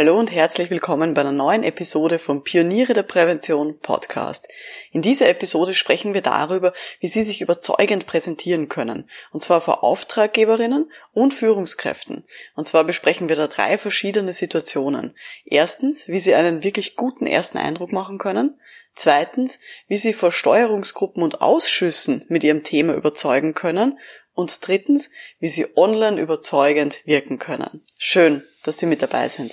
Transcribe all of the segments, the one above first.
Hallo und herzlich willkommen bei einer neuen Episode vom Pioniere der Prävention Podcast. In dieser Episode sprechen wir darüber, wie Sie sich überzeugend präsentieren können, und zwar vor Auftraggeberinnen und Führungskräften. Und zwar besprechen wir da drei verschiedene Situationen. Erstens, wie Sie einen wirklich guten ersten Eindruck machen können. Zweitens, wie Sie vor Steuerungsgruppen und Ausschüssen mit Ihrem Thema überzeugen können. Und drittens, wie Sie online überzeugend wirken können. Schön, dass Sie mit dabei sind.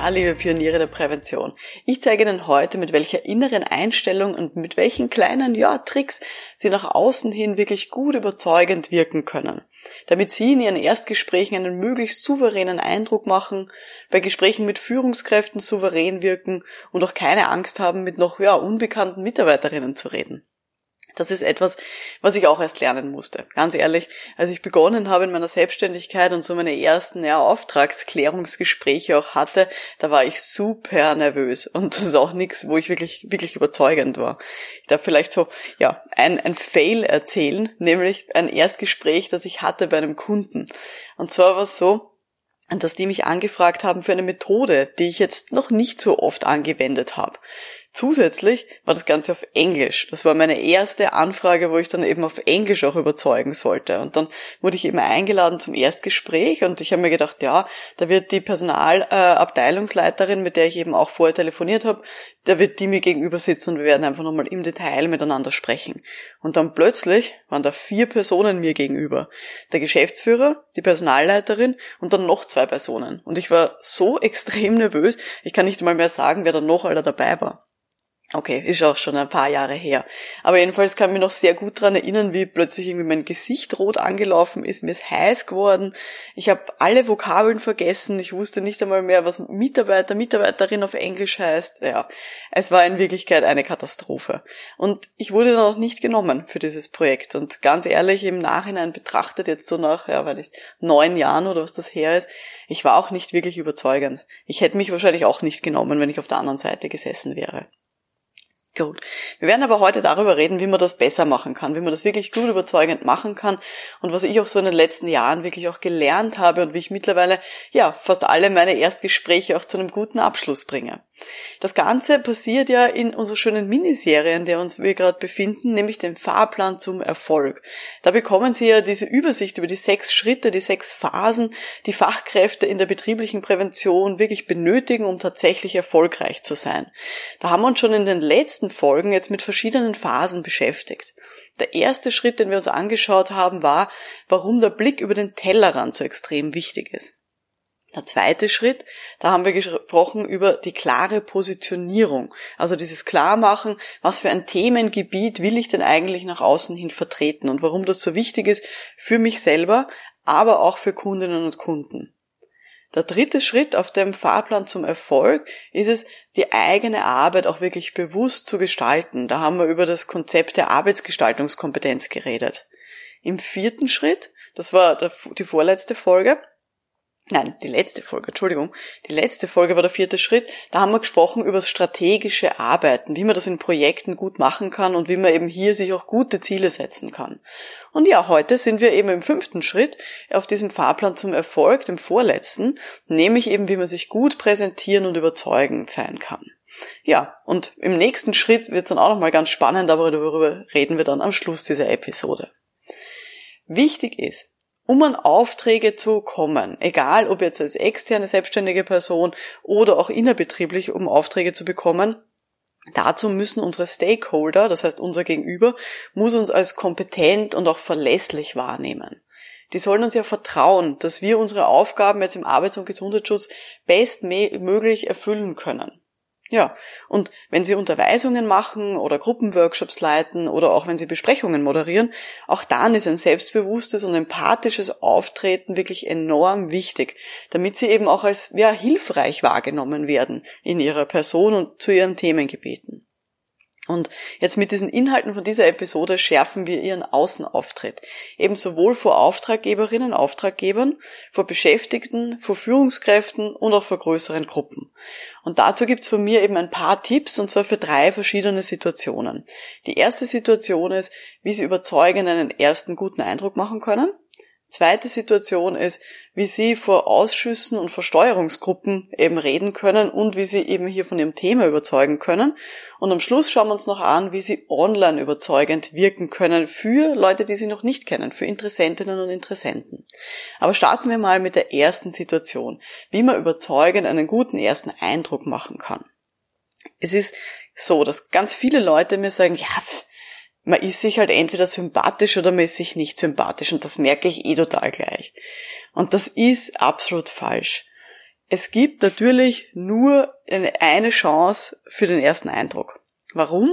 Ja, liebe Pioniere der Prävention. Ich zeige Ihnen heute, mit welcher inneren Einstellung und mit welchen kleinen, ja, Tricks Sie nach außen hin wirklich gut überzeugend wirken können. Damit Sie in Ihren Erstgesprächen einen möglichst souveränen Eindruck machen, bei Gesprächen mit Führungskräften souverän wirken und auch keine Angst haben, mit noch, ja, unbekannten Mitarbeiterinnen zu reden. Das ist etwas, was ich auch erst lernen musste. Ganz ehrlich, als ich begonnen habe in meiner Selbstständigkeit und so meine ersten ja, Auftragsklärungsgespräche auch hatte, da war ich super nervös und das ist auch nichts, wo ich wirklich, wirklich überzeugend war. Ich darf vielleicht so, ja, ein, ein Fail erzählen, nämlich ein Erstgespräch, das ich hatte bei einem Kunden. Und zwar war es so, dass die mich angefragt haben für eine Methode, die ich jetzt noch nicht so oft angewendet habe. Zusätzlich war das Ganze auf Englisch. Das war meine erste Anfrage, wo ich dann eben auf Englisch auch überzeugen sollte. Und dann wurde ich eben eingeladen zum Erstgespräch und ich habe mir gedacht, ja, da wird die Personalabteilungsleiterin, äh, mit der ich eben auch vorher telefoniert habe, da wird die mir gegenüber sitzen und wir werden einfach nochmal im Detail miteinander sprechen. Und dann plötzlich waren da vier Personen mir gegenüber. Der Geschäftsführer, die Personalleiterin und dann noch zwei Personen. Und ich war so extrem nervös, ich kann nicht mal mehr sagen, wer da noch alle dabei war. Okay, ist auch schon ein paar Jahre her. Aber jedenfalls kann ich mich noch sehr gut dran erinnern, wie plötzlich irgendwie mein Gesicht rot angelaufen ist, mir ist heiß geworden. Ich habe alle Vokabeln vergessen. Ich wusste nicht einmal mehr, was Mitarbeiter, Mitarbeiterin auf Englisch heißt. Ja, es war in Wirklichkeit eine Katastrophe. Und ich wurde dann auch nicht genommen für dieses Projekt. Und ganz ehrlich, im Nachhinein betrachtet, jetzt so nach, ja, weil ich neun Jahren oder was das her ist, ich war auch nicht wirklich überzeugend. Ich hätte mich wahrscheinlich auch nicht genommen, wenn ich auf der anderen Seite gesessen wäre. Gut. Wir werden aber heute darüber reden, wie man das besser machen kann, wie man das wirklich gut überzeugend machen kann und was ich auch so in den letzten Jahren wirklich auch gelernt habe und wie ich mittlerweile, ja, fast alle meine Erstgespräche auch zu einem guten Abschluss bringe. Das Ganze passiert ja in unserer schönen Miniserie, in der uns wir gerade befinden, nämlich den Fahrplan zum Erfolg. Da bekommen Sie ja diese Übersicht über die sechs Schritte, die sechs Phasen, die Fachkräfte in der betrieblichen Prävention wirklich benötigen, um tatsächlich erfolgreich zu sein. Da haben wir uns schon in den letzten Folgen jetzt mit verschiedenen Phasen beschäftigt. Der erste Schritt, den wir uns angeschaut haben, war, warum der Blick über den Tellerrand so extrem wichtig ist. Der zweite Schritt, da haben wir gesprochen über die klare Positionierung, also dieses Klarmachen, was für ein Themengebiet will ich denn eigentlich nach außen hin vertreten und warum das so wichtig ist für mich selber, aber auch für Kundinnen und Kunden. Der dritte Schritt auf dem Fahrplan zum Erfolg ist es, die eigene Arbeit auch wirklich bewusst zu gestalten. Da haben wir über das Konzept der Arbeitsgestaltungskompetenz geredet. Im vierten Schritt, das war die vorletzte Folge, Nein, die letzte Folge, Entschuldigung. Die letzte Folge war der vierte Schritt. Da haben wir gesprochen über das strategische Arbeiten, wie man das in Projekten gut machen kann und wie man eben hier sich auch gute Ziele setzen kann. Und ja, heute sind wir eben im fünften Schritt auf diesem Fahrplan zum Erfolg, dem vorletzten, nämlich eben, wie man sich gut präsentieren und überzeugend sein kann. Ja, und im nächsten Schritt wird es dann auch nochmal ganz spannend, aber darüber reden wir dann am Schluss dieser Episode. Wichtig ist, um an Aufträge zu kommen, egal ob jetzt als externe selbstständige Person oder auch innerbetrieblich, um Aufträge zu bekommen, Dazu müssen unsere Stakeholder, das heißt unser Gegenüber, muss uns als kompetent und auch verlässlich wahrnehmen. Die sollen uns ja vertrauen, dass wir unsere Aufgaben jetzt im Arbeits- und Gesundheitsschutz bestmöglich erfüllen können. Ja, und wenn Sie Unterweisungen machen oder Gruppenworkshops leiten oder auch wenn Sie Besprechungen moderieren, auch dann ist ein selbstbewusstes und empathisches Auftreten wirklich enorm wichtig, damit Sie eben auch als ja, hilfreich wahrgenommen werden in Ihrer Person und zu Ihren Themengebeten. Und jetzt mit diesen Inhalten von dieser Episode schärfen wir ihren Außenauftritt. Eben sowohl vor Auftraggeberinnen, Auftraggebern, vor Beschäftigten, vor Führungskräften und auch vor größeren Gruppen. Und dazu gibt's von mir eben ein paar Tipps, und zwar für drei verschiedene Situationen. Die erste Situation ist, wie Sie überzeugend einen ersten guten Eindruck machen können. Zweite Situation ist, wie Sie vor Ausschüssen und Versteuerungsgruppen eben reden können und wie Sie eben hier von Ihrem Thema überzeugen können. Und am Schluss schauen wir uns noch an, wie Sie online überzeugend wirken können für Leute, die Sie noch nicht kennen, für Interessentinnen und Interessenten. Aber starten wir mal mit der ersten Situation, wie man überzeugend einen guten ersten Eindruck machen kann. Es ist so, dass ganz viele Leute mir sagen, ja, man ist sich halt entweder sympathisch oder man ist sich nicht sympathisch und das merke ich eh total gleich. Und das ist absolut falsch. Es gibt natürlich nur eine, Chance für den ersten Eindruck. Warum?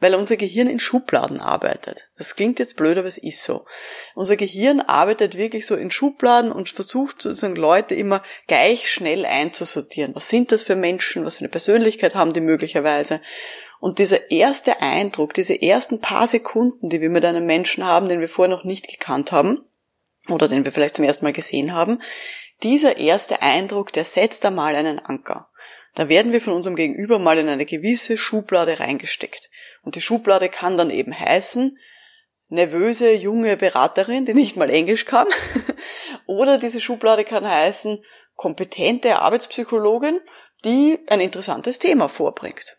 Weil unser Gehirn in Schubladen arbeitet. Das klingt jetzt blöd, aber es ist so. Unser Gehirn arbeitet wirklich so in Schubladen und versucht sozusagen Leute immer gleich schnell einzusortieren. Was sind das für Menschen? Was für eine Persönlichkeit haben die möglicherweise? Und dieser erste Eindruck, diese ersten paar Sekunden, die wir mit einem Menschen haben, den wir vorher noch nicht gekannt haben, oder den wir vielleicht zum ersten Mal gesehen haben, dieser erste Eindruck, der setzt einmal einen Anker. Da werden wir von unserem Gegenüber mal in eine gewisse Schublade reingesteckt. Und die Schublade kann dann eben heißen, nervöse junge Beraterin, die nicht mal Englisch kann. Oder diese Schublade kann heißen, kompetente Arbeitspsychologin, die ein interessantes Thema vorbringt.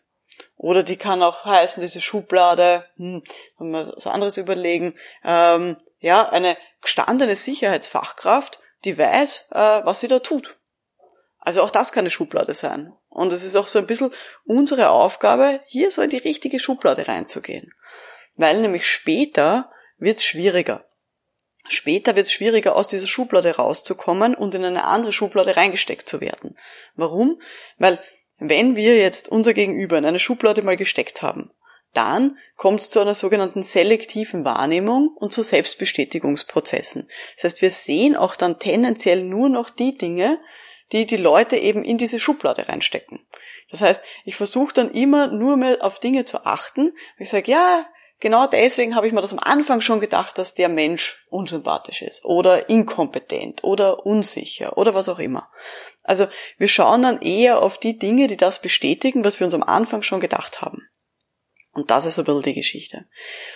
Oder die kann auch heißen, diese Schublade, hm, wenn wir was anderes überlegen, ähm, ja, eine gestandene Sicherheitsfachkraft, die weiß, äh, was sie da tut. Also auch das kann eine Schublade sein. Und es ist auch so ein bisschen unsere Aufgabe, hier so in die richtige Schublade reinzugehen. Weil nämlich später wird es schwieriger. Später wird es schwieriger, aus dieser Schublade rauszukommen und in eine andere Schublade reingesteckt zu werden. Warum? Weil wenn wir jetzt unser Gegenüber in eine Schublade mal gesteckt haben, dann kommt es zu einer sogenannten selektiven Wahrnehmung und zu Selbstbestätigungsprozessen. Das heißt, wir sehen auch dann tendenziell nur noch die Dinge, die die Leute eben in diese Schublade reinstecken. Das heißt, ich versuche dann immer nur mehr auf Dinge zu achten. Ich sage, ja, genau deswegen habe ich mir das am Anfang schon gedacht, dass der Mensch unsympathisch ist oder inkompetent oder unsicher oder was auch immer. Also wir schauen dann eher auf die Dinge, die das bestätigen, was wir uns am Anfang schon gedacht haben. Und das ist ein bisschen die Geschichte.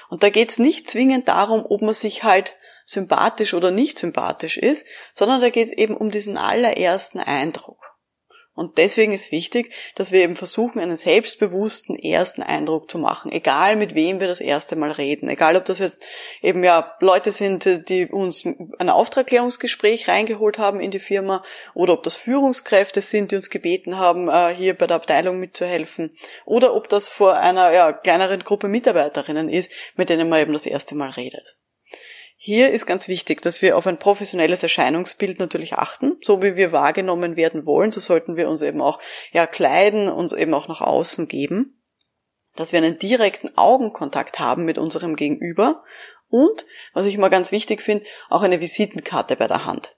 Und da geht es nicht zwingend darum, ob man sich halt sympathisch oder nicht sympathisch ist, sondern da geht es eben um diesen allerersten Eindruck. Und deswegen ist wichtig, dass wir eben versuchen, einen selbstbewussten ersten Eindruck zu machen, egal mit wem wir das erste Mal reden, egal ob das jetzt eben ja Leute sind, die uns ein Auftragklärungsgespräch reingeholt haben in die Firma oder ob das Führungskräfte sind, die uns gebeten haben, äh, hier bei der Abteilung mitzuhelfen. Oder ob das vor einer ja, kleineren Gruppe Mitarbeiterinnen ist, mit denen man eben das erste Mal redet. Hier ist ganz wichtig, dass wir auf ein professionelles Erscheinungsbild natürlich achten. So wie wir wahrgenommen werden wollen, so sollten wir uns eben auch ja, kleiden, uns eben auch nach außen geben. Dass wir einen direkten Augenkontakt haben mit unserem Gegenüber und, was ich mal ganz wichtig finde, auch eine Visitenkarte bei der Hand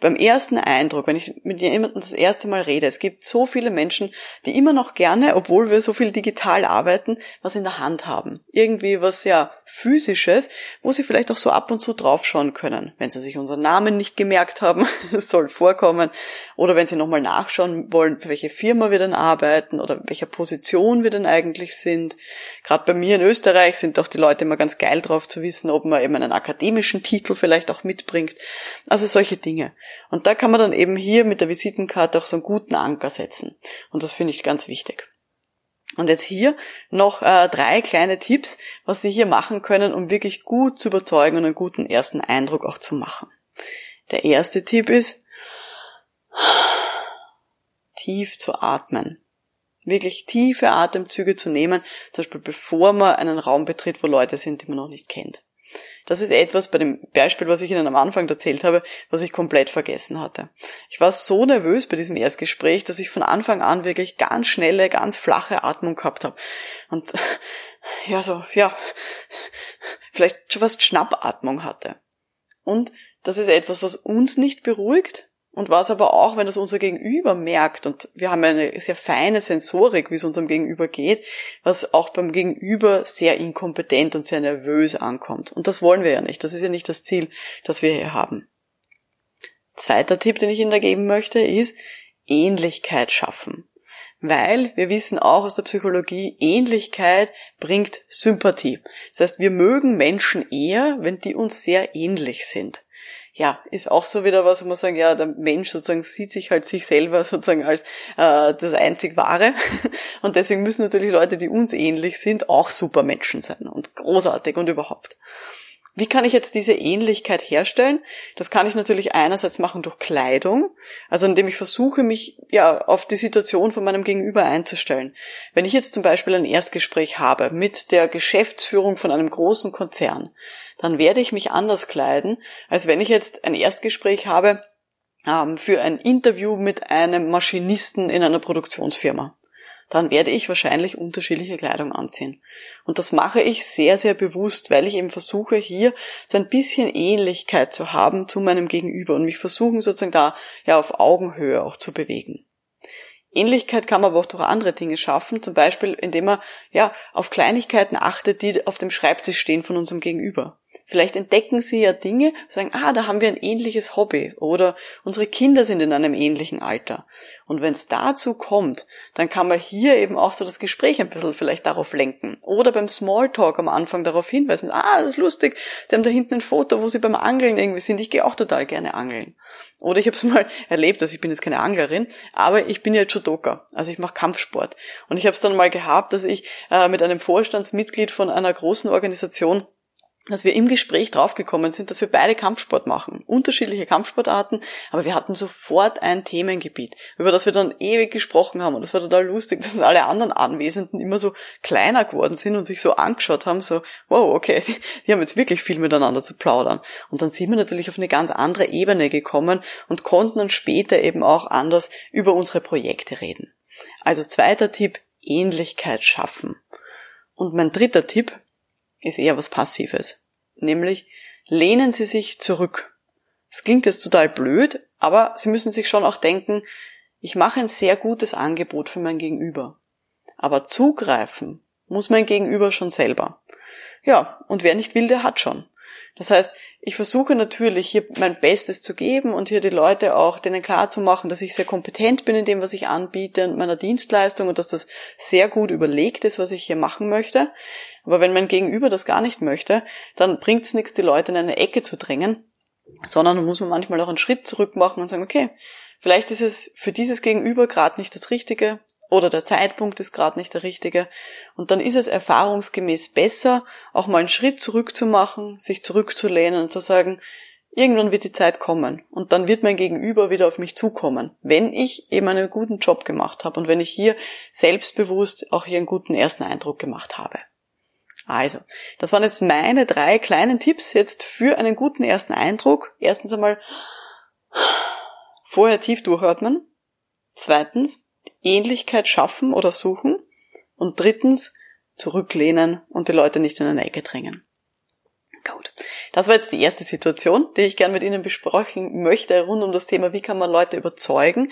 beim ersten Eindruck, wenn ich mit jemandem das erste Mal rede, es gibt so viele Menschen, die immer noch gerne, obwohl wir so viel digital arbeiten, was in der Hand haben. Irgendwie was ja physisches, wo sie vielleicht auch so ab und zu draufschauen können. Wenn sie sich unseren Namen nicht gemerkt haben, es soll vorkommen. Oder wenn sie nochmal nachschauen wollen, für welche Firma wir denn arbeiten oder welcher Position wir denn eigentlich sind. Gerade bei mir in Österreich sind doch die Leute immer ganz geil drauf zu wissen, ob man eben einen akademischen Titel vielleicht auch mitbringt. Also solche Dinge. Und da kann man dann eben hier mit der Visitenkarte auch so einen guten Anker setzen. Und das finde ich ganz wichtig. Und jetzt hier noch äh, drei kleine Tipps, was Sie hier machen können, um wirklich gut zu überzeugen und einen guten ersten Eindruck auch zu machen. Der erste Tipp ist, tief zu atmen. Wirklich tiefe Atemzüge zu nehmen, zum Beispiel bevor man einen Raum betritt, wo Leute sind, die man noch nicht kennt. Das ist etwas bei dem Beispiel, was ich Ihnen am Anfang erzählt habe, was ich komplett vergessen hatte. Ich war so nervös bei diesem Erstgespräch, dass ich von Anfang an wirklich ganz schnelle, ganz flache Atmung gehabt habe. Und ja, so, ja, vielleicht schon fast Schnappatmung hatte. Und das ist etwas, was uns nicht beruhigt, und was aber auch, wenn das unser Gegenüber merkt, und wir haben eine sehr feine Sensorik, wie es unserem Gegenüber geht, was auch beim Gegenüber sehr inkompetent und sehr nervös ankommt. Und das wollen wir ja nicht. Das ist ja nicht das Ziel, das wir hier haben. Zweiter Tipp, den ich Ihnen da geben möchte, ist Ähnlichkeit schaffen. Weil wir wissen auch aus der Psychologie, Ähnlichkeit bringt Sympathie. Das heißt, wir mögen Menschen eher, wenn die uns sehr ähnlich sind ja, ist auch so wieder was, wo man sagen, ja, der Mensch sozusagen sieht sich halt sich selber sozusagen als äh, das einzig Wahre. Und deswegen müssen natürlich Leute, die uns ähnlich sind, auch super Menschen sein und großartig und überhaupt. Wie kann ich jetzt diese Ähnlichkeit herstellen? Das kann ich natürlich einerseits machen durch Kleidung, also indem ich versuche, mich ja auf die Situation von meinem Gegenüber einzustellen. Wenn ich jetzt zum Beispiel ein Erstgespräch habe mit der Geschäftsführung von einem großen Konzern, dann werde ich mich anders kleiden, als wenn ich jetzt ein Erstgespräch habe ähm, für ein Interview mit einem Maschinisten in einer Produktionsfirma. Dann werde ich wahrscheinlich unterschiedliche Kleidung anziehen. Und das mache ich sehr, sehr bewusst, weil ich eben versuche, hier so ein bisschen Ähnlichkeit zu haben zu meinem Gegenüber und mich versuchen sozusagen da ja auf Augenhöhe auch zu bewegen. Ähnlichkeit kann man aber auch durch andere Dinge schaffen, zum Beispiel indem man ja auf Kleinigkeiten achtet, die auf dem Schreibtisch stehen von unserem Gegenüber. Vielleicht entdecken sie ja Dinge, sagen, ah, da haben wir ein ähnliches Hobby oder unsere Kinder sind in einem ähnlichen Alter. Und wenn es dazu kommt, dann kann man hier eben auch so das Gespräch ein bisschen vielleicht darauf lenken. Oder beim Smalltalk am Anfang darauf hinweisen, ah, das ist lustig, sie haben da hinten ein Foto, wo sie beim Angeln irgendwie sind, ich gehe auch total gerne angeln. Oder ich habe es mal erlebt, also ich bin jetzt keine Anglerin, aber ich bin ja Judoka, also ich mache Kampfsport. Und ich habe es dann mal gehabt, dass ich äh, mit einem Vorstandsmitglied von einer großen Organisation dass wir im Gespräch draufgekommen sind, dass wir beide Kampfsport machen. Unterschiedliche Kampfsportarten, aber wir hatten sofort ein Themengebiet, über das wir dann ewig gesprochen haben. Und das war total lustig, dass alle anderen Anwesenden immer so kleiner geworden sind und sich so angeschaut haben, so, wow, okay, die, die haben jetzt wirklich viel miteinander zu plaudern. Und dann sind wir natürlich auf eine ganz andere Ebene gekommen und konnten dann später eben auch anders über unsere Projekte reden. Also zweiter Tipp, Ähnlichkeit schaffen. Und mein dritter Tipp, ist eher was Passives. Nämlich lehnen Sie sich zurück. Es klingt jetzt total blöd, aber Sie müssen sich schon auch denken, ich mache ein sehr gutes Angebot für mein Gegenüber. Aber zugreifen muss mein Gegenüber schon selber. Ja, und wer nicht will, der hat schon. Das heißt, ich versuche natürlich hier mein Bestes zu geben und hier die Leute auch denen klar zu machen, dass ich sehr kompetent bin in dem, was ich anbiete und meiner Dienstleistung und dass das sehr gut überlegt ist, was ich hier machen möchte. Aber wenn mein Gegenüber das gar nicht möchte, dann bringt es nichts, die Leute in eine Ecke zu drängen, sondern muss man manchmal auch einen Schritt zurück machen und sagen, okay, vielleicht ist es für dieses Gegenüber gerade nicht das Richtige, oder der Zeitpunkt ist gerade nicht der richtige. Und dann ist es erfahrungsgemäß besser, auch mal einen Schritt zurück zu machen, sich zurückzulehnen und zu sagen, irgendwann wird die Zeit kommen und dann wird mein Gegenüber wieder auf mich zukommen, wenn ich eben einen guten Job gemacht habe und wenn ich hier selbstbewusst auch hier einen guten ersten Eindruck gemacht habe. Also, das waren jetzt meine drei kleinen Tipps jetzt für einen guten ersten Eindruck. Erstens einmal vorher tief durchatmen. Zweitens, Ähnlichkeit schaffen oder suchen. Und drittens, zurücklehnen und die Leute nicht in eine Ecke drängen. Gut. Das war jetzt die erste Situation, die ich gern mit Ihnen besprechen möchte, rund um das Thema, wie kann man Leute überzeugen.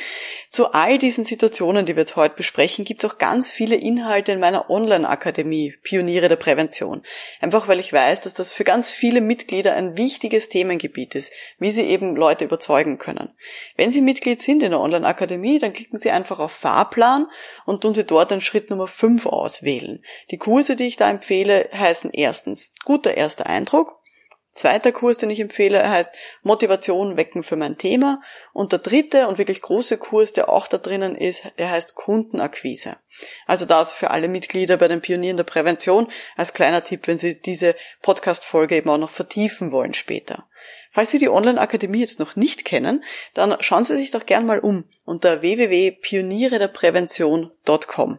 Zu all diesen Situationen, die wir jetzt heute besprechen, gibt es auch ganz viele Inhalte in meiner Online-Akademie, Pioniere der Prävention. Einfach weil ich weiß, dass das für ganz viele Mitglieder ein wichtiges Themengebiet ist, wie sie eben Leute überzeugen können. Wenn Sie Mitglied sind in der Online-Akademie, dann klicken Sie einfach auf Fahrplan und tun Sie dort den Schritt Nummer 5 auswählen. Die Kurse, die ich da empfehle, heißen erstens guter erster Eindruck, Zweiter Kurs, den ich empfehle, heißt Motivation wecken für mein Thema. Und der dritte und wirklich große Kurs, der auch da drinnen ist, der heißt Kundenakquise. Also das für alle Mitglieder bei den Pionieren der Prävention als kleiner Tipp, wenn Sie diese Podcast-Folge eben auch noch vertiefen wollen später. Falls Sie die Online-Akademie jetzt noch nicht kennen, dann schauen Sie sich doch gern mal um unter www.pionierederprävention.com.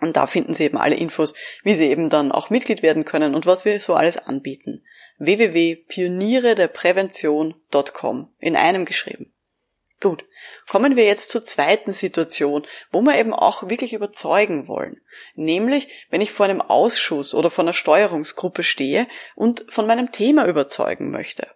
Und da finden Sie eben alle Infos, wie Sie eben dann auch Mitglied werden können und was wir so alles anbieten www.pionierederprävention.com in einem geschrieben. Gut, kommen wir jetzt zur zweiten Situation, wo wir eben auch wirklich überzeugen wollen. Nämlich, wenn ich vor einem Ausschuss oder vor einer Steuerungsgruppe stehe und von meinem Thema überzeugen möchte.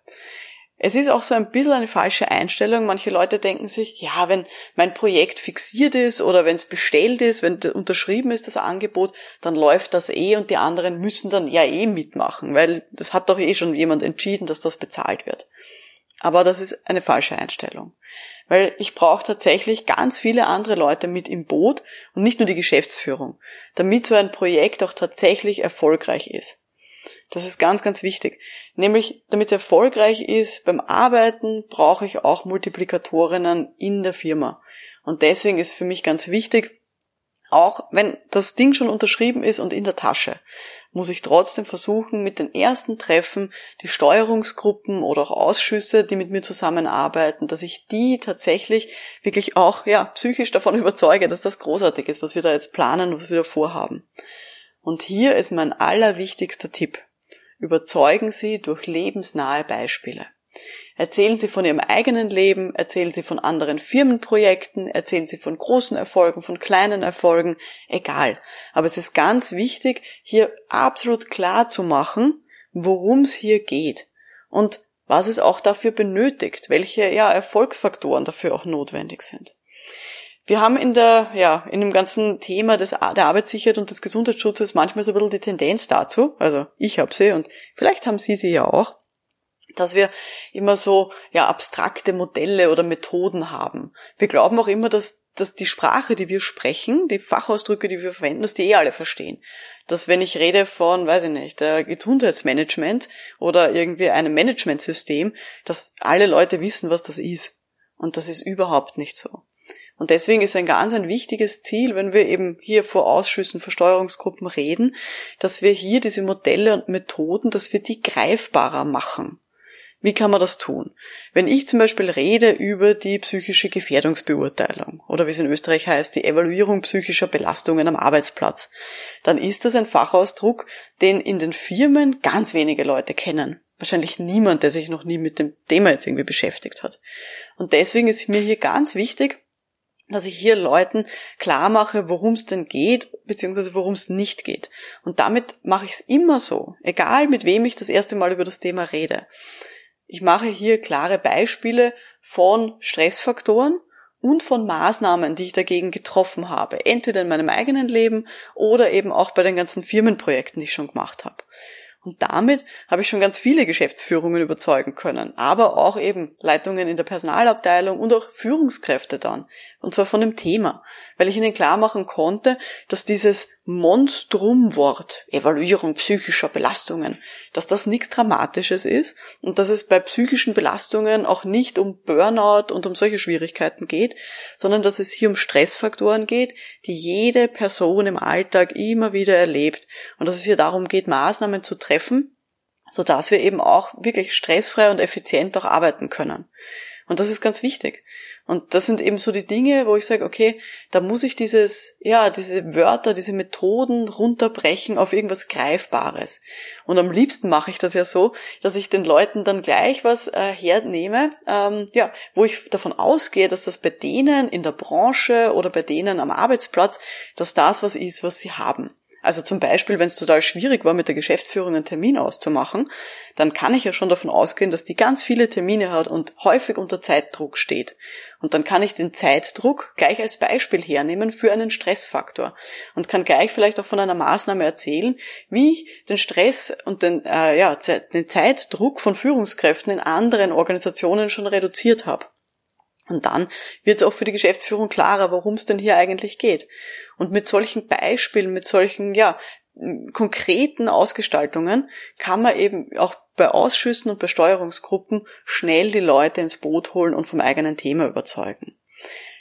Es ist auch so ein bisschen eine falsche Einstellung. Manche Leute denken sich, ja, wenn mein Projekt fixiert ist oder wenn es bestellt ist, wenn unterschrieben ist das Angebot, dann läuft das eh und die anderen müssen dann ja eh mitmachen, weil das hat doch eh schon jemand entschieden, dass das bezahlt wird. Aber das ist eine falsche Einstellung. Weil ich brauche tatsächlich ganz viele andere Leute mit im Boot und nicht nur die Geschäftsführung, damit so ein Projekt auch tatsächlich erfolgreich ist. Das ist ganz, ganz wichtig. Nämlich, damit es erfolgreich ist beim Arbeiten, brauche ich auch Multiplikatorinnen in der Firma. Und deswegen ist für mich ganz wichtig, auch wenn das Ding schon unterschrieben ist und in der Tasche, muss ich trotzdem versuchen, mit den ersten Treffen die Steuerungsgruppen oder auch Ausschüsse, die mit mir zusammenarbeiten, dass ich die tatsächlich wirklich auch, ja, psychisch davon überzeuge, dass das großartig ist, was wir da jetzt planen und was wir da vorhaben. Und hier ist mein allerwichtigster Tipp. Überzeugen Sie durch lebensnahe Beispiele. Erzählen Sie von Ihrem eigenen Leben, erzählen Sie von anderen Firmenprojekten, erzählen Sie von großen Erfolgen, von kleinen Erfolgen, egal. Aber es ist ganz wichtig, hier absolut klar zu machen, worum es hier geht und was es auch dafür benötigt, welche ja, Erfolgsfaktoren dafür auch notwendig sind. Wir haben in der, ja, in dem ganzen Thema des, der Arbeitssicherheit und des Gesundheitsschutzes manchmal so ein bisschen die Tendenz dazu, also ich habe sie und vielleicht haben Sie sie ja auch, dass wir immer so, ja, abstrakte Modelle oder Methoden haben. Wir glauben auch immer, dass, dass die Sprache, die wir sprechen, die Fachausdrücke, die wir verwenden, dass die eh alle verstehen. Dass wenn ich rede von, weiß ich nicht, Gesundheitsmanagement oder irgendwie einem Managementsystem, dass alle Leute wissen, was das ist. Und das ist überhaupt nicht so. Und deswegen ist ein ganz ein wichtiges Ziel, wenn wir eben hier vor Ausschüssen, Versteuerungsgruppen reden, dass wir hier diese Modelle und Methoden, dass wir die greifbarer machen. Wie kann man das tun? Wenn ich zum Beispiel rede über die psychische Gefährdungsbeurteilung oder wie es in Österreich heißt, die Evaluierung psychischer Belastungen am Arbeitsplatz, dann ist das ein Fachausdruck, den in den Firmen ganz wenige Leute kennen. Wahrscheinlich niemand, der sich noch nie mit dem Thema jetzt irgendwie beschäftigt hat. Und deswegen ist mir hier ganz wichtig, dass ich hier Leuten klar mache, worum es denn geht, beziehungsweise worum es nicht geht. Und damit mache ich es immer so, egal mit wem ich das erste Mal über das Thema rede. Ich mache hier klare Beispiele von Stressfaktoren und von Maßnahmen, die ich dagegen getroffen habe, entweder in meinem eigenen Leben oder eben auch bei den ganzen Firmenprojekten, die ich schon gemacht habe. Und damit habe ich schon ganz viele Geschäftsführungen überzeugen können, aber auch eben Leitungen in der Personalabteilung und auch Führungskräfte dann. Und zwar von dem Thema, weil ich ihnen klar machen konnte, dass dieses Monstrumwort Evaluierung psychischer Belastungen, dass das nichts Dramatisches ist und dass es bei psychischen Belastungen auch nicht um Burnout und um solche Schwierigkeiten geht, sondern dass es hier um Stressfaktoren geht, die jede Person im Alltag immer wieder erlebt und dass es hier darum geht, Maßnahmen zu treffen, so dass wir eben auch wirklich stressfrei und effizient auch arbeiten können. Und das ist ganz wichtig. Und das sind eben so die Dinge, wo ich sage, okay, da muss ich dieses, ja, diese Wörter, diese Methoden runterbrechen auf irgendwas Greifbares. Und am liebsten mache ich das ja so, dass ich den Leuten dann gleich was äh, hernehme, ähm, ja, wo ich davon ausgehe, dass das bei denen in der Branche oder bei denen am Arbeitsplatz, dass das was ist, was sie haben. Also zum Beispiel, wenn es total schwierig war, mit der Geschäftsführung einen Termin auszumachen, dann kann ich ja schon davon ausgehen, dass die ganz viele Termine hat und häufig unter Zeitdruck steht. Und dann kann ich den Zeitdruck gleich als Beispiel hernehmen für einen Stressfaktor und kann gleich vielleicht auch von einer Maßnahme erzählen, wie ich den Stress und den, äh, ja, den Zeitdruck von Führungskräften in anderen Organisationen schon reduziert habe. Und dann wird es auch für die Geschäftsführung klarer, worum es denn hier eigentlich geht. Und mit solchen Beispielen, mit solchen, ja, konkreten Ausgestaltungen kann man eben auch bei Ausschüssen und bei Steuerungsgruppen schnell die Leute ins Boot holen und vom eigenen Thema überzeugen.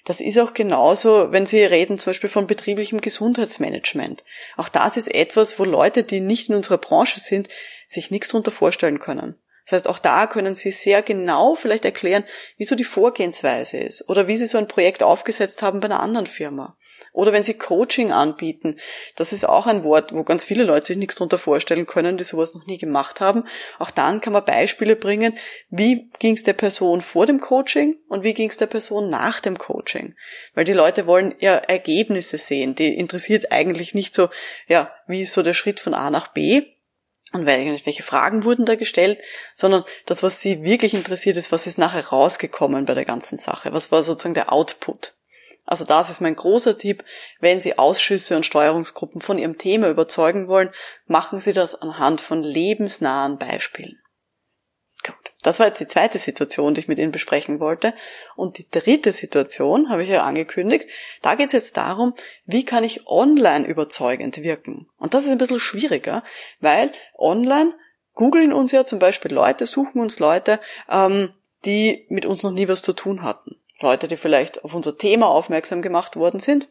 Das ist auch genauso, wenn Sie reden zum Beispiel von betrieblichem Gesundheitsmanagement. Auch das ist etwas, wo Leute, die nicht in unserer Branche sind, sich nichts darunter vorstellen können. Das heißt, auch da können Sie sehr genau vielleicht erklären, wieso die Vorgehensweise ist oder wie Sie so ein Projekt aufgesetzt haben bei einer anderen Firma Oder wenn sie Coaching anbieten, das ist auch ein Wort, wo ganz viele Leute sich nichts darunter vorstellen können, die sowas noch nie gemacht haben. Auch dann kann man Beispiele bringen, wie ging es der Person vor dem Coaching und wie ging es der Person nach dem Coaching. Weil die Leute wollen ja Ergebnisse sehen. Die interessiert eigentlich nicht so, ja, wie ist so der Schritt von A nach B, und welche Fragen wurden da gestellt, sondern das, was sie wirklich interessiert, ist, was ist nachher rausgekommen bei der ganzen Sache? Was war sozusagen der Output? Also das ist mein großer Tipp. Wenn Sie Ausschüsse und Steuerungsgruppen von Ihrem Thema überzeugen wollen, machen Sie das anhand von lebensnahen Beispielen. Gut. Das war jetzt die zweite Situation, die ich mit Ihnen besprechen wollte. Und die dritte Situation, habe ich ja angekündigt, da geht es jetzt darum, wie kann ich online überzeugend wirken? Und das ist ein bisschen schwieriger, weil online googeln uns ja zum Beispiel Leute, suchen uns Leute, ähm, die mit uns noch nie was zu tun hatten. Leute, die vielleicht auf unser Thema aufmerksam gemacht worden sind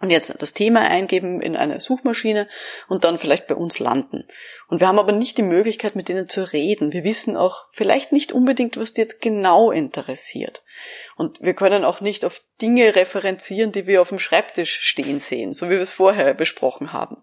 und jetzt das Thema eingeben in eine Suchmaschine und dann vielleicht bei uns landen. Und wir haben aber nicht die Möglichkeit, mit denen zu reden. Wir wissen auch vielleicht nicht unbedingt, was die jetzt genau interessiert. Und wir können auch nicht auf Dinge referenzieren, die wir auf dem Schreibtisch stehen sehen, so wie wir es vorher besprochen haben.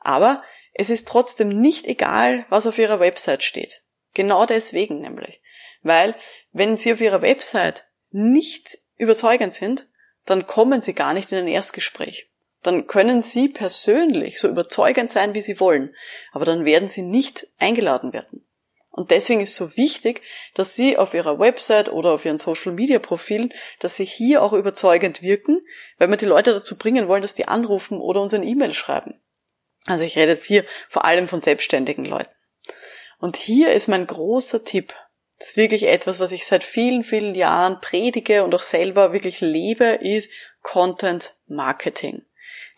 Aber es ist trotzdem nicht egal, was auf ihrer Website steht. Genau deswegen nämlich. Weil wenn Sie auf Ihrer Website nicht überzeugend sind, dann kommen sie gar nicht in ein Erstgespräch. Dann können sie persönlich so überzeugend sein, wie sie wollen, aber dann werden sie nicht eingeladen werden. Und deswegen ist so wichtig, dass Sie auf Ihrer Website oder auf Ihren Social Media Profilen, dass Sie hier auch überzeugend wirken, weil wir die Leute dazu bringen wollen, dass die anrufen oder uns ein E-Mail schreiben. Also ich rede jetzt hier vor allem von selbstständigen Leuten. Und hier ist mein großer Tipp. Das ist wirklich etwas, was ich seit vielen, vielen Jahren predige und auch selber wirklich lebe, ist Content Marketing.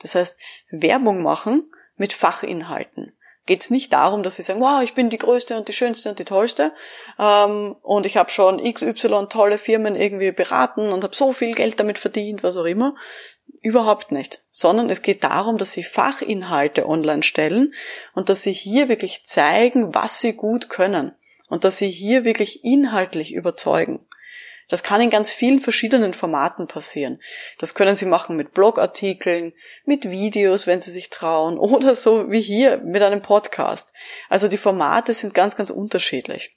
Das heißt, Werbung machen mit Fachinhalten. Geht es nicht darum, dass sie sagen, wow, ich bin die größte und die schönste und die tollste ähm, und ich habe schon XY tolle Firmen irgendwie beraten und habe so viel Geld damit verdient, was auch immer. Überhaupt nicht. Sondern es geht darum, dass sie Fachinhalte online stellen und dass sie hier wirklich zeigen, was sie gut können und dass sie hier wirklich inhaltlich überzeugen. Das kann in ganz vielen verschiedenen Formaten passieren. Das können Sie machen mit Blogartikeln, mit Videos, wenn Sie sich trauen, oder so wie hier mit einem Podcast. Also die Formate sind ganz, ganz unterschiedlich.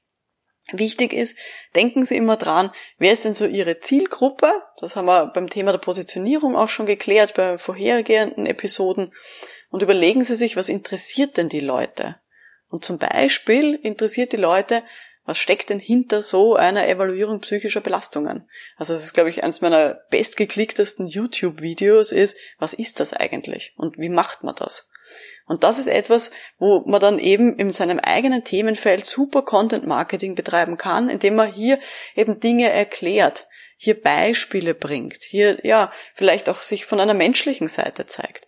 Wichtig ist, denken Sie immer dran, wer ist denn so Ihre Zielgruppe? Das haben wir beim Thema der Positionierung auch schon geklärt, bei vorhergehenden Episoden. Und überlegen Sie sich, was interessiert denn die Leute? Und zum Beispiel interessiert die Leute, was steckt denn hinter so einer Evaluierung psychischer Belastungen? Also das ist, glaube ich, eines meiner bestgeklicktesten YouTube-Videos ist, was ist das eigentlich und wie macht man das? Und das ist etwas, wo man dann eben in seinem eigenen Themenfeld super Content Marketing betreiben kann, indem man hier eben Dinge erklärt, hier Beispiele bringt, hier ja vielleicht auch sich von einer menschlichen Seite zeigt.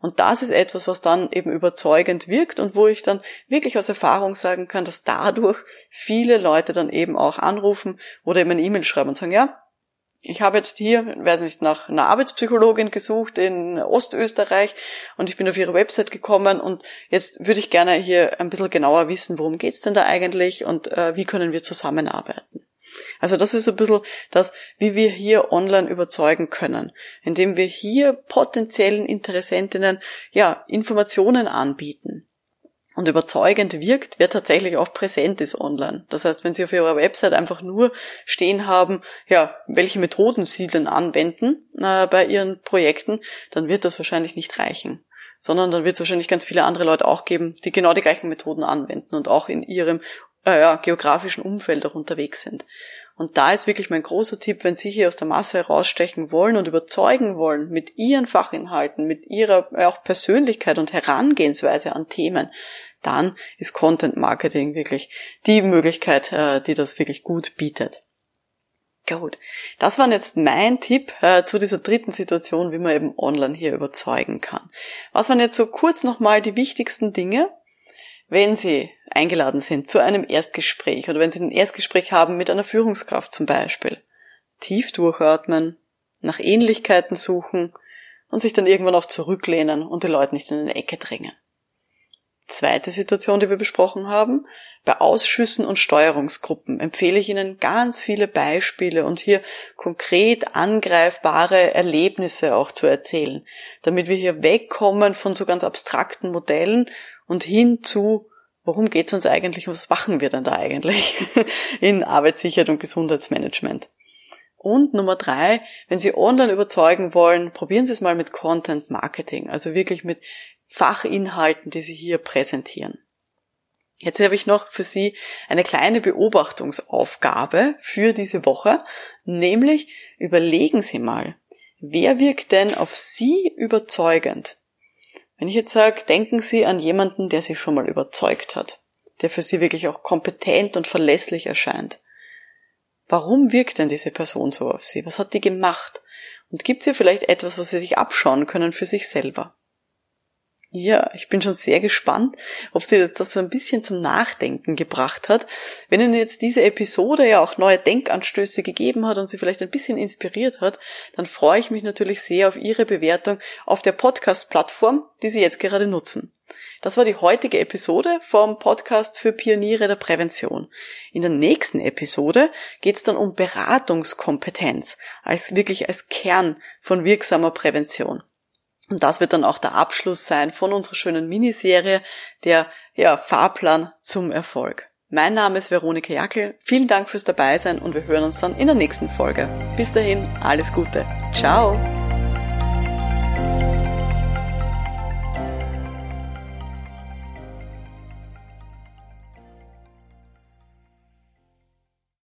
Und das ist etwas, was dann eben überzeugend wirkt und wo ich dann wirklich aus Erfahrung sagen kann, dass dadurch viele Leute dann eben auch anrufen oder eben eine E-Mail schreiben und sagen, ja, ich habe jetzt hier, weiß nicht, nach einer Arbeitspsychologin gesucht in Ostösterreich und ich bin auf ihre Website gekommen und jetzt würde ich gerne hier ein bisschen genauer wissen, worum geht's denn da eigentlich und äh, wie können wir zusammenarbeiten. Also das ist ein bisschen das, wie wir hier online überzeugen können, indem wir hier potenziellen Interessentinnen ja Informationen anbieten. Und überzeugend wirkt, wer tatsächlich auch präsent ist online. Das heißt, wenn Sie auf Ihrer Website einfach nur stehen haben, ja, welche Methoden Sie denn anwenden äh, bei Ihren Projekten, dann wird das wahrscheinlich nicht reichen sondern dann wird es wahrscheinlich ganz viele andere Leute auch geben, die genau die gleichen Methoden anwenden und auch in ihrem äh, ja, geografischen Umfeld auch unterwegs sind. Und da ist wirklich mein großer Tipp, wenn Sie hier aus der Masse herausstechen wollen und überzeugen wollen mit Ihren Fachinhalten, mit Ihrer äh, auch Persönlichkeit und Herangehensweise an Themen, dann ist Content Marketing wirklich die Möglichkeit, äh, die das wirklich gut bietet. Gut, das war jetzt mein Tipp äh, zu dieser dritten Situation, wie man eben online hier überzeugen kann. Was waren jetzt so kurz nochmal die wichtigsten Dinge, wenn Sie eingeladen sind zu einem Erstgespräch oder wenn Sie ein Erstgespräch haben mit einer Führungskraft zum Beispiel, tief durchatmen, nach Ähnlichkeiten suchen und sich dann irgendwann auch zurücklehnen und die Leute nicht in eine Ecke drängen. Zweite Situation, die wir besprochen haben. Bei Ausschüssen und Steuerungsgruppen empfehle ich Ihnen ganz viele Beispiele und hier konkret angreifbare Erlebnisse auch zu erzählen, damit wir hier wegkommen von so ganz abstrakten Modellen und hin zu, worum geht es uns eigentlich, was machen wir denn da eigentlich in Arbeitssicherheit und Gesundheitsmanagement. Und Nummer drei, wenn Sie online überzeugen wollen, probieren Sie es mal mit Content Marketing, also wirklich mit Fachinhalten, die Sie hier präsentieren. Jetzt habe ich noch für Sie eine kleine Beobachtungsaufgabe für diese Woche, nämlich überlegen Sie mal, wer wirkt denn auf Sie überzeugend? Wenn ich jetzt sage, denken Sie an jemanden, der Sie schon mal überzeugt hat, der für Sie wirklich auch kompetent und verlässlich erscheint. Warum wirkt denn diese Person so auf Sie? Was hat die gemacht? Und gibt es hier vielleicht etwas, was Sie sich abschauen können für sich selber? Ja, ich bin schon sehr gespannt, ob sie jetzt das so ein bisschen zum Nachdenken gebracht hat. Wenn Ihnen jetzt diese Episode ja auch neue Denkanstöße gegeben hat und Sie vielleicht ein bisschen inspiriert hat, dann freue ich mich natürlich sehr auf Ihre Bewertung auf der Podcast-Plattform, die Sie jetzt gerade nutzen. Das war die heutige Episode vom Podcast für Pioniere der Prävention. In der nächsten Episode geht es dann um Beratungskompetenz als wirklich als Kern von wirksamer Prävention. Und das wird dann auch der Abschluss sein von unserer schönen Miniserie, der ja, Fahrplan zum Erfolg. Mein Name ist Veronika Jackel. Vielen Dank fürs Dabeisein und wir hören uns dann in der nächsten Folge. Bis dahin, alles Gute. Ciao.